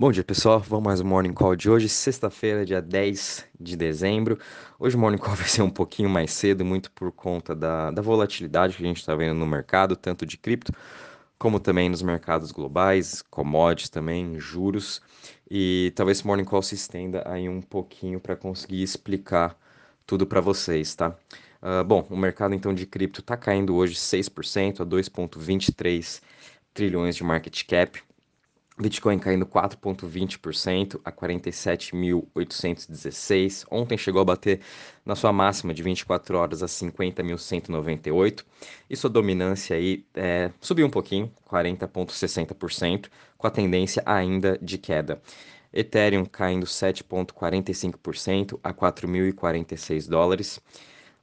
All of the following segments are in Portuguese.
Bom dia pessoal, vamos mais um Morning Call de hoje, sexta-feira, dia 10 de dezembro. Hoje o Morning Call vai ser um pouquinho mais cedo, muito por conta da, da volatilidade que a gente está vendo no mercado, tanto de cripto como também nos mercados globais, commodities também, juros. E talvez esse Morning Call se estenda aí um pouquinho para conseguir explicar tudo para vocês, tá? Uh, bom, o mercado então de cripto está caindo hoje 6% a 2,23 trilhões de market cap. Bitcoin caindo 4,20% a 47.816. Ontem chegou a bater na sua máxima de 24 horas a 50.198. E sua dominância aí é, subiu um pouquinho, 40,60%, com a tendência ainda de queda. Ethereum caindo 7,45% a 4.046 dólares.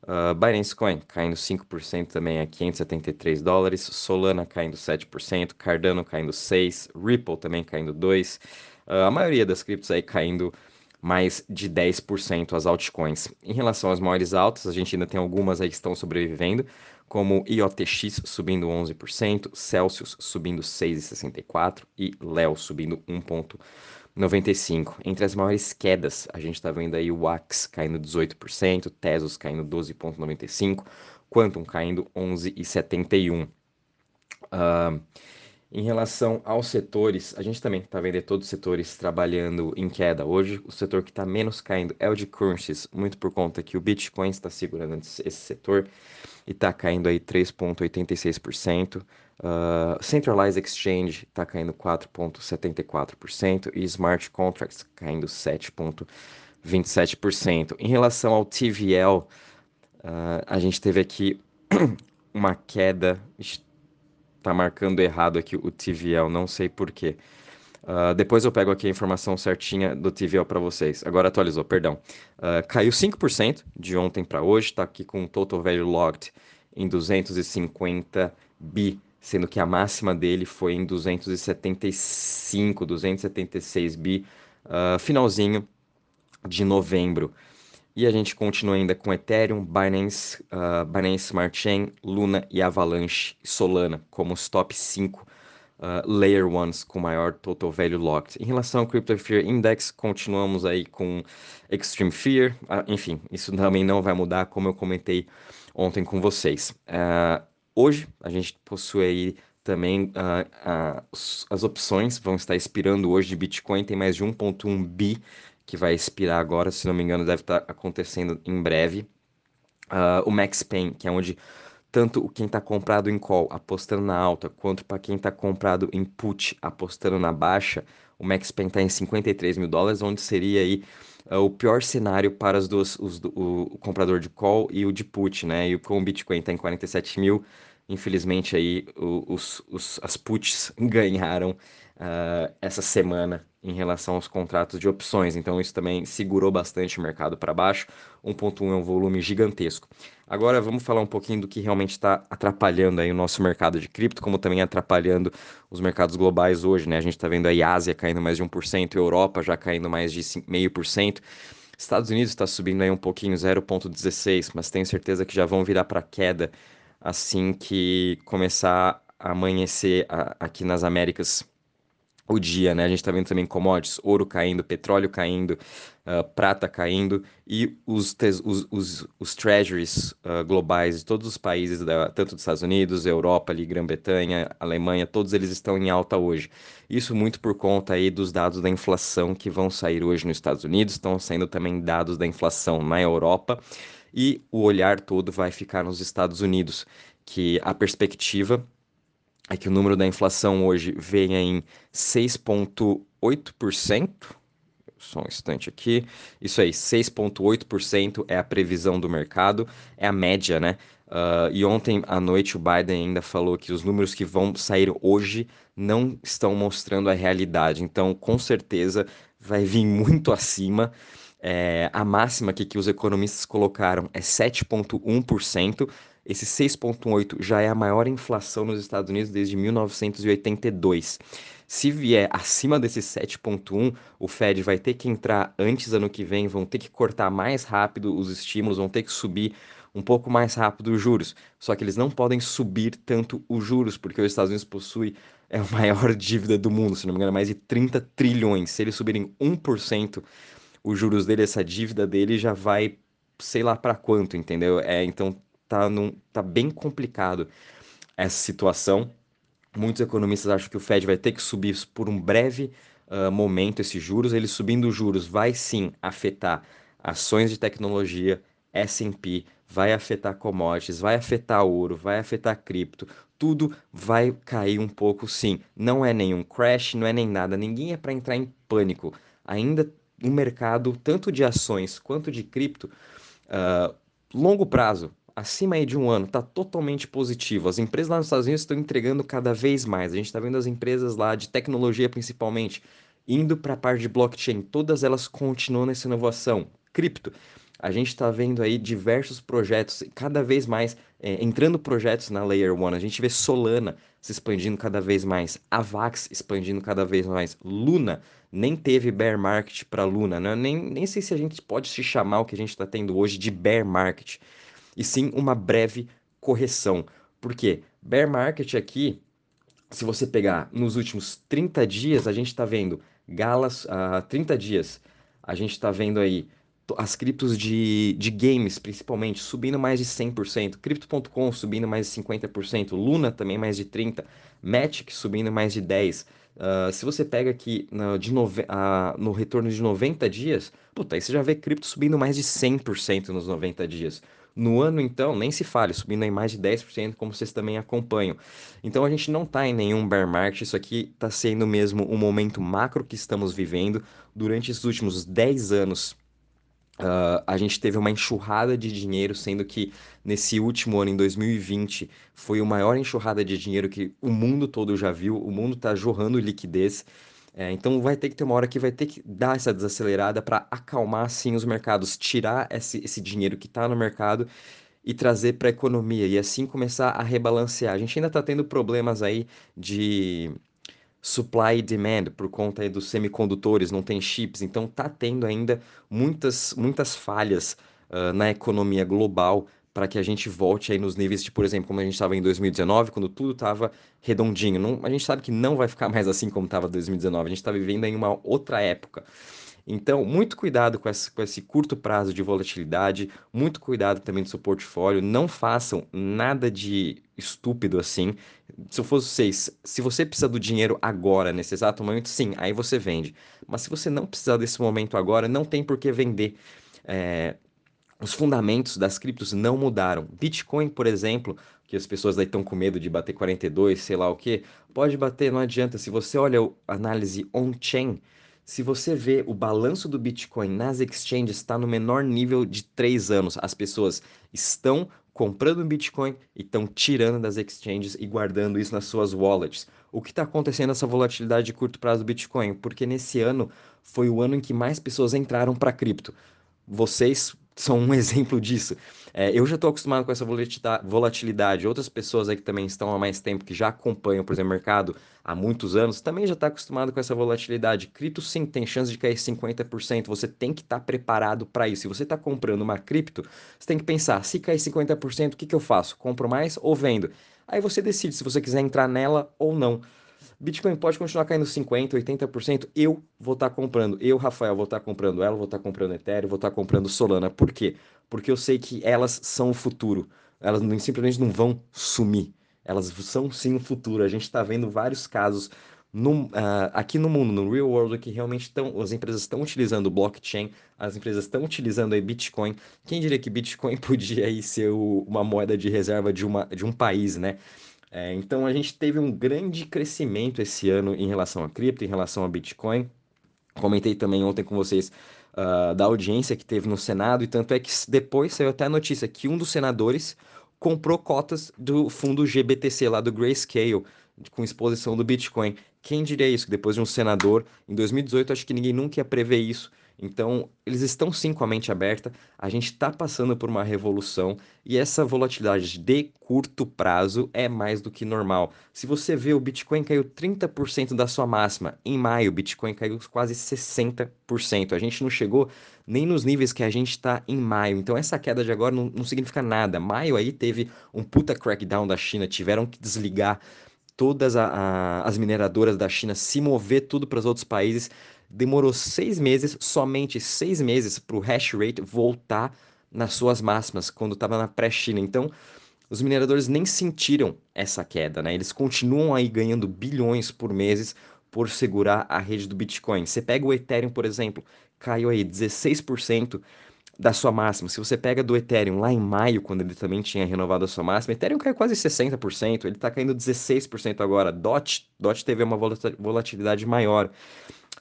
Uh, Binance Coin caindo 5% também a 573 dólares, Solana caindo 7%, Cardano caindo 6%, Ripple também caindo 2%, uh, a maioria das criptos aí caindo mais de 10% as altcoins. Em relação às maiores altas, a gente ainda tem algumas aí que estão sobrevivendo, como IOTX subindo 11%, Celsius subindo 6,64% e Leo subindo 1,5%. 95. Entre as maiores quedas, a gente está vendo aí o Wax caindo 18%, Tesos caindo 12,95%, Quantum caindo 11,71%. Uh, em relação aos setores, a gente também está vendo todos os setores trabalhando em queda. Hoje, o setor que está menos caindo é o de currencies, muito por conta que o Bitcoin está segurando esse setor está caindo aí 3,86%. Uh, Centralized Exchange está caindo 4,74% e Smart Contracts caindo 7,27%. Em relação ao TVL, uh, a gente teve aqui uma queda, está marcando errado aqui o TVL, não sei porquê. Uh, depois eu pego aqui a informação certinha do TVL para vocês. Agora atualizou, perdão. Uh, caiu 5% de ontem para hoje, está aqui com o total value logged em 250 bi sendo que a máxima dele foi em 275, 276 bi, uh, finalzinho de novembro. E a gente continua ainda com Ethereum, Binance, Binance Smart Chain, Luna e Avalanche Solana como os top 5 uh, Layer Ones com maior Total Value Locked. Em relação ao Crypto Fear Index, continuamos aí com Extreme Fear, uh, enfim, isso também não vai mudar, como eu comentei ontem com vocês. Uh, Hoje a gente possui aí também as opções vão estar expirando hoje de Bitcoin, tem mais de 1.1 bi que vai expirar agora, se não me engano, deve estar acontecendo em breve. Uh, o Max Pain, que é onde tanto quem está comprado em call apostando na alta, quanto para quem está comprado em put apostando na baixa, o Max Pain está em 53 mil dólares, onde seria aí uh, o pior cenário para os dois, os, o, o, comprador de call e o de put, né? E com o Bitcoin está em 47 mil, infelizmente aí os, os, as puts ganharam uh, essa semana em relação aos contratos de opções. Então isso também segurou bastante o mercado para baixo. 1.1 é um volume gigantesco. Agora vamos falar um pouquinho do que realmente está atrapalhando aí o nosso mercado de cripto, como também atrapalhando os mercados globais hoje, né? A gente está vendo aí a Ásia caindo mais de 1%, Europa já caindo mais de 0,5%. Estados Unidos está subindo aí um pouquinho, 0,16, mas tenho certeza que já vão virar para queda assim que começar a amanhecer aqui nas Américas o dia, né? A gente está vendo também commodities, ouro caindo, petróleo caindo, uh, prata caindo e os, os, os, os treasuries uh, globais de todos os países, da, tanto dos Estados Unidos, Europa, Grã-Bretanha, Alemanha, todos eles estão em alta hoje. Isso muito por conta aí dos dados da inflação que vão sair hoje nos Estados Unidos, estão saindo também dados da inflação na Europa e o olhar todo vai ficar nos Estados Unidos, que a perspectiva é que o número da inflação hoje venha em 6,8%. Só um instante aqui. Isso aí, 6,8% é a previsão do mercado, é a média, né? Uh, e ontem à noite o Biden ainda falou que os números que vão sair hoje não estão mostrando a realidade. Então, com certeza, vai vir muito acima. É, a máxima aqui que os economistas colocaram é 7,1%. Esse 6,8 já é a maior inflação nos Estados Unidos desde 1982. Se vier acima desse 7,1, o Fed vai ter que entrar antes ano que vem, vão ter que cortar mais rápido os estímulos, vão ter que subir um pouco mais rápido os juros. Só que eles não podem subir tanto os juros, porque os Estados Unidos possui é a maior dívida do mundo, se não me engano, é mais de 30 trilhões. Se eles subirem 1%, os juros dele, essa dívida dele já vai, sei lá para quanto, entendeu? É, então tá, num, tá bem complicado essa situação. Muitos economistas acham que o Fed vai ter que subir por um breve uh, momento esses juros. Ele subindo os juros vai sim afetar ações de tecnologia, S&P, vai afetar commodities, vai afetar ouro, vai afetar cripto, tudo vai cair um pouco sim. Não é nenhum crash, não é nem nada, ninguém é para entrar em pânico. Ainda o mercado, tanto de ações quanto de cripto, uh, longo prazo, acima aí de um ano, está totalmente positivo. As empresas lá nos Estados Unidos estão entregando cada vez mais. A gente está vendo as empresas lá de tecnologia principalmente indo para a parte de blockchain. Todas elas continuam nessa inovação. Cripto. A gente está vendo aí diversos projetos, cada vez mais é, entrando projetos na Layer 1. A gente vê Solana se expandindo cada vez mais, Avax expandindo cada vez mais, Luna nem teve bear market para Luna, né? nem, nem sei se a gente pode se chamar o que a gente está tendo hoje de bear market e sim uma breve correção. Por quê? Bear market aqui, se você pegar nos últimos 30 dias, a gente está vendo Galas, uh, 30 dias, a gente está vendo aí as criptos de, de games, principalmente, subindo mais de 100%, Crypto.com subindo mais de 50%, Luna também mais de 30%, Matic subindo mais de 10%. Uh, se você pega aqui no, de nove, uh, no retorno de 90 dias, puta, aí você já vê cripto subindo mais de 100% nos 90 dias. No ano, então, nem se fale, subindo em mais de 10%, como vocês também acompanham. Então, a gente não está em nenhum bear market, isso aqui está sendo mesmo um momento macro que estamos vivendo. Durante esses últimos 10 anos, uh, a gente teve uma enxurrada de dinheiro, sendo que nesse último ano, em 2020, foi a maior enxurrada de dinheiro que o mundo todo já viu. O mundo está jorrando liquidez. É, então vai ter que ter uma hora que vai ter que dar essa desacelerada para acalmar sim os mercados, tirar esse, esse dinheiro que está no mercado e trazer para a economia e assim começar a rebalancear. A gente ainda está tendo problemas aí de supply e demand por conta dos semicondutores, não tem chips, então está tendo ainda muitas, muitas falhas uh, na economia global para que a gente volte aí nos níveis de, por exemplo, como a gente estava em 2019, quando tudo estava redondinho. Não, a gente sabe que não vai ficar mais assim como estava em 2019, a gente está vivendo em uma outra época. Então, muito cuidado com esse, com esse, curto prazo de volatilidade, muito cuidado também do seu portfólio, não façam nada de estúpido assim. Se eu fosse vocês, se você precisa do dinheiro agora, nesse exato momento, sim, aí você vende. Mas se você não precisar desse momento agora, não tem por que vender. É, os fundamentos das criptos não mudaram. Bitcoin, por exemplo, que as pessoas aí estão com medo de bater 42, sei lá o que, pode bater, não adianta. Se você olha a análise on-chain, se você vê o balanço do Bitcoin nas exchanges está no menor nível de 3 anos. As pessoas estão comprando Bitcoin e estão tirando das exchanges e guardando isso nas suas wallets. O que está acontecendo essa volatilidade de curto prazo do Bitcoin? Porque nesse ano foi o ano em que mais pessoas entraram para cripto. Vocês são um exemplo disso. É, eu já estou acostumado com essa volatilidade. Outras pessoas aí que também estão há mais tempo, que já acompanham, por exemplo, o mercado há muitos anos, também já está acostumado com essa volatilidade. Cripto sim tem chance de cair 50%. Você tem que estar tá preparado para isso. Se você está comprando uma cripto, você tem que pensar: se cair 50%, o que, que eu faço? Compro mais ou vendo? Aí você decide se você quiser entrar nela ou não. Bitcoin pode continuar caindo 50%, 80%, eu vou estar tá comprando. Eu, Rafael, vou estar tá comprando ela, vou estar tá comprando Ethereum, vou estar tá comprando Solana. Por quê? Porque eu sei que elas são o futuro. Elas não, simplesmente não vão sumir. Elas são sim o futuro. A gente está vendo vários casos no, uh, aqui no mundo, no real world, que realmente estão, as empresas estão utilizando blockchain, as empresas estão utilizando aí Bitcoin. Quem diria que Bitcoin podia aí ser o, uma moeda de reserva de, uma, de um país, né? É, então a gente teve um grande crescimento esse ano em relação a cripto, em relação a Bitcoin. Comentei também ontem com vocês uh, da audiência que teve no Senado, e tanto é que depois saiu até a notícia que um dos senadores comprou cotas do fundo GBTC lá do Grayscale, com exposição do Bitcoin. Quem diria isso? Depois de um senador, em 2018, acho que ninguém nunca ia prever isso. Então, eles estão sim com a mente aberta, a gente está passando por uma revolução e essa volatilidade de curto prazo é mais do que normal. Se você vê, o Bitcoin caiu 30% da sua máxima. Em maio, o Bitcoin caiu quase 60%. A gente não chegou nem nos níveis que a gente está em maio. Então, essa queda de agora não, não significa nada. Maio aí teve um puta crackdown da China, tiveram que desligar todas a, a, as mineradoras da China se mover tudo para os outros países. Demorou seis meses, somente seis meses, para o hash rate voltar nas suas máximas, quando estava na pré-China. Então, os mineradores nem sentiram essa queda, né? Eles continuam aí ganhando bilhões por mês por segurar a rede do Bitcoin. Você pega o Ethereum, por exemplo, caiu aí 16% da sua máxima. Se você pega do Ethereum lá em maio, quando ele também tinha renovado a sua máxima, Ethereum caiu quase 60%, ele está caindo 16% agora. DOT, DOT teve uma volatilidade maior,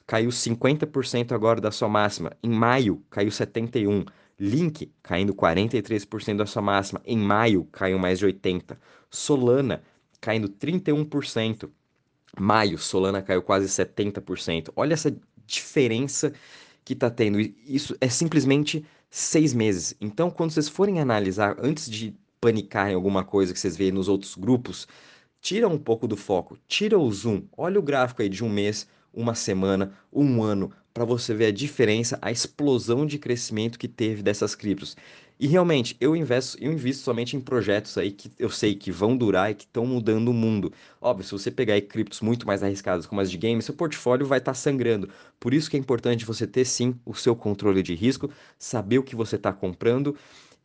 caiu 50% agora da sua máxima. Em maio, caiu 71%. Link caindo 43% da sua máxima. Em maio, caiu mais de 80%. Solana caindo 31%. Maio, Solana caiu quase 70%. Olha essa diferença que está tendo. Isso é simplesmente seis meses. Então, quando vocês forem analisar, antes de panicarem alguma coisa que vocês veem nos outros grupos, tira um pouco do foco, tira o zoom, olha o gráfico aí de um mês, uma semana, um ano, para você ver a diferença, a explosão de crescimento que teve dessas criptos. E realmente, eu investo, eu invisto somente em projetos aí que eu sei que vão durar e que estão mudando o mundo. Óbvio, se você pegar aí criptos muito mais arriscados como as de games, seu portfólio vai estar tá sangrando. Por isso que é importante você ter sim o seu controle de risco, saber o que você está comprando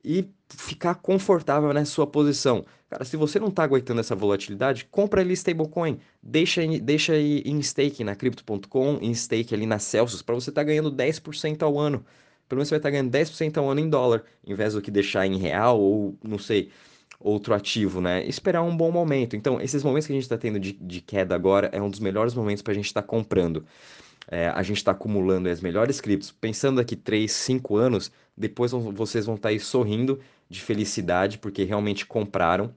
e ficar confortável na sua posição. Cara, se você não está aguentando essa volatilidade, compra ali stablecoin, deixa, deixa aí em stake na crypto.com, em stake ali na Celsius, para você estar tá ganhando 10% ao ano. Pelo menos você vai estar tá ganhando 10% ao ano em dólar, em vez do que deixar em real ou, não sei, outro ativo, né? Esperar um bom momento. Então, esses momentos que a gente está tendo de, de, queda agora é um dos melhores momentos para a gente estar tá comprando. É, a gente está acumulando as melhores criptos. Pensando daqui 3, 5 anos, depois vocês vão estar tá aí sorrindo de felicidade, porque realmente compraram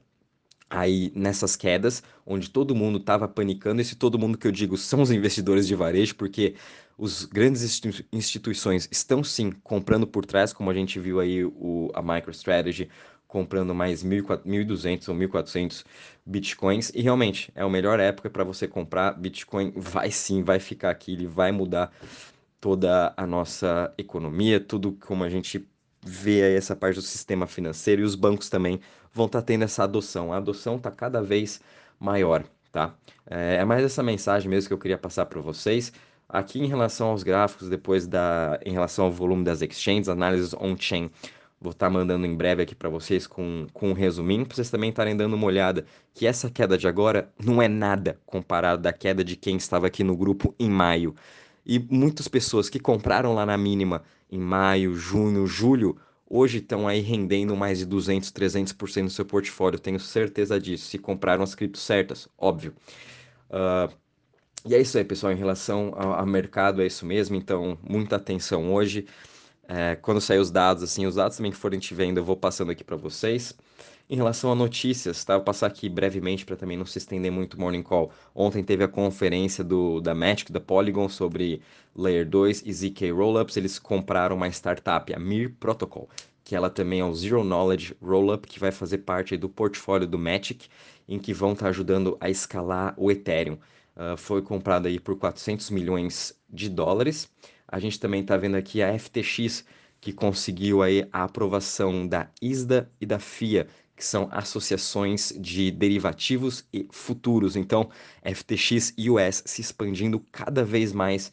aí nessas quedas, onde todo mundo estava panicando. Esse todo mundo que eu digo são os investidores de varejo, porque os grandes instituições estão sim comprando por trás, como a gente viu aí o, a MicroStrategy comprando mais 1.200 ou 1.400 bitcoins e realmente é a melhor época para você comprar bitcoin vai sim vai ficar aqui ele vai mudar toda a nossa economia tudo como a gente vê aí essa parte do sistema financeiro e os bancos também vão estar tá tendo essa adoção. A adoção está cada vez maior tá? É, é mais essa mensagem mesmo que eu queria passar para vocês. Aqui em relação aos gráficos, depois da, em relação ao volume das exchanges, análises on-chain, vou estar tá mandando em breve aqui para vocês com, com um resuminho, para vocês também estarem dando uma olhada, que essa queda de agora não é nada comparado da queda de quem estava aqui no grupo em maio. E muitas pessoas que compraram lá na mínima em maio, junho, julho, hoje estão aí rendendo mais de 200, 300% do seu portfólio, tenho certeza disso, se compraram as criptos certas, óbvio. Uh, e é isso aí, pessoal, em relação ao, ao mercado, é isso mesmo, então muita atenção hoje. É, quando sair os dados, assim, os dados também que forem te vendo, eu vou passando aqui para vocês. Em relação a notícias, tá? Vou passar aqui brevemente para também não se estender muito o Morning Call. Ontem teve a conferência do, da Magic, da Polygon, sobre Layer 2 e ZK Rollups. Eles compraram uma startup, a Mir Protocol, que ela também é um Zero Knowledge Rollup, que vai fazer parte do portfólio do Magic, em que vão estar tá ajudando a escalar o Ethereum uh, foi comprada aí por 400 milhões de dólares. A gente também está vendo aqui a FTX, que conseguiu aí a aprovação da ISDA e da FIA, que são associações de derivativos e futuros. Então, FTX US se expandindo cada vez mais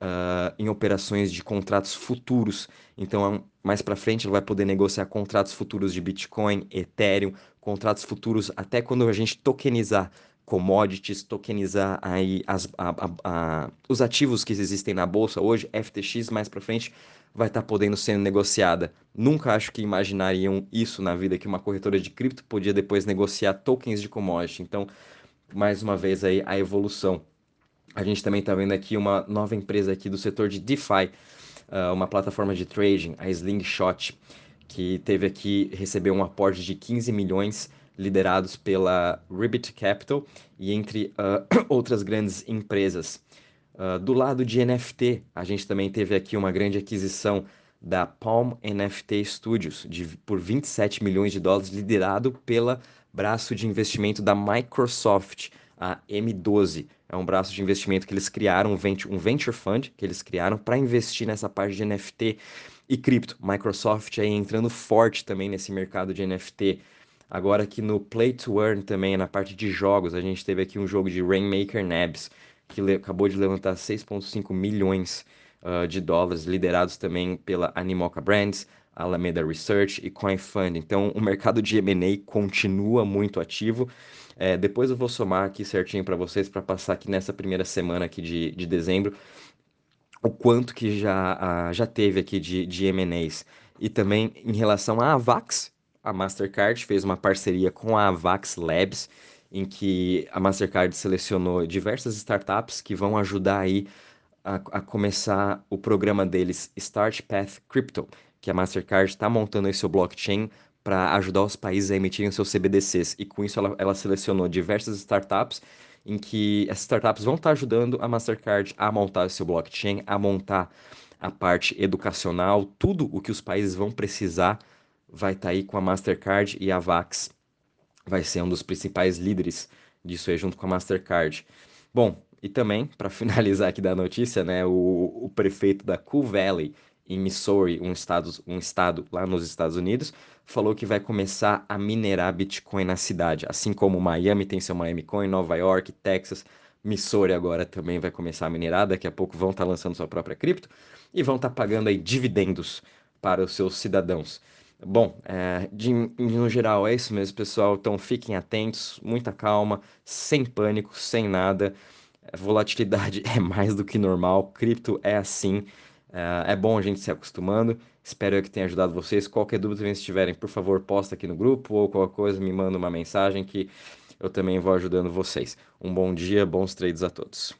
uh, em operações de contratos futuros. Então, mais para frente, ela vai poder negociar contratos futuros de Bitcoin, Ethereum, contratos futuros até quando a gente tokenizar commodities, tokenizar aí as, a, a, a, os ativos que existem na bolsa hoje, FTX mais para frente vai estar tá podendo ser negociada. Nunca acho que imaginariam isso na vida que uma corretora de cripto podia depois negociar tokens de commodity. Então, mais uma vez aí a evolução. A gente também está vendo aqui uma nova empresa aqui do setor de DeFi, uh, uma plataforma de trading, a Slingshot, que teve aqui recebeu um aporte de 15 milhões liderados pela Ribbit Capital e entre uh, outras grandes empresas. Uh, do lado de NFT, a gente também teve aqui uma grande aquisição da Palm NFT Studios de, por 27 milhões de dólares, liderado pela braço de investimento da Microsoft, a M12. É um braço de investimento que eles criaram, um venture, um venture fund que eles criaram para investir nessa parte de NFT e cripto. Microsoft aí entrando forte também nesse mercado de NFT Agora aqui no Play to Earn também, na parte de jogos, a gente teve aqui um jogo de Rainmaker Nabs, que acabou de levantar 6,5 milhões uh, de dólares, liderados também pela Animoca Brands, Alameda Research e CoinFund. Então, o mercado de M&A continua muito ativo. É, depois eu vou somar aqui certinho para vocês, para passar aqui nessa primeira semana aqui de, de dezembro, o quanto que já, uh, já teve aqui de, de M&As. E também em relação à Avax, a Mastercard fez uma parceria com a Avax Labs, em que a Mastercard selecionou diversas startups que vão ajudar aí a, a começar o programa deles Start Path Crypto, que a Mastercard está montando esse seu blockchain para ajudar os países a emitirem seus CBDCs. E com isso ela, ela selecionou diversas startups em que essas startups vão estar tá ajudando a Mastercard a montar seu blockchain, a montar a parte educacional, tudo o que os países vão precisar vai estar tá aí com a Mastercard e a Vax vai ser um dos principais líderes disso aí junto com a Mastercard. Bom, e também, para finalizar aqui da notícia, né, o, o prefeito da Cool Valley, em Missouri, um estado, um estado lá nos Estados Unidos, falou que vai começar a minerar Bitcoin na cidade. Assim como Miami tem seu Miami Coin, Nova York, Texas, Missouri agora também vai começar a minerar. Daqui a pouco vão estar tá lançando sua própria cripto e vão estar tá pagando aí dividendos para os seus cidadãos. Bom, é, de, no geral é isso mesmo, pessoal. Então fiquem atentos, muita calma, sem pânico, sem nada. A volatilidade é mais do que normal, cripto é assim. É, é bom a gente se acostumando. Espero que tenha ajudado vocês. Qualquer dúvida que vocês tiverem, por favor, posta aqui no grupo ou qualquer coisa, me manda uma mensagem que eu também vou ajudando vocês. Um bom dia, bons trades a todos.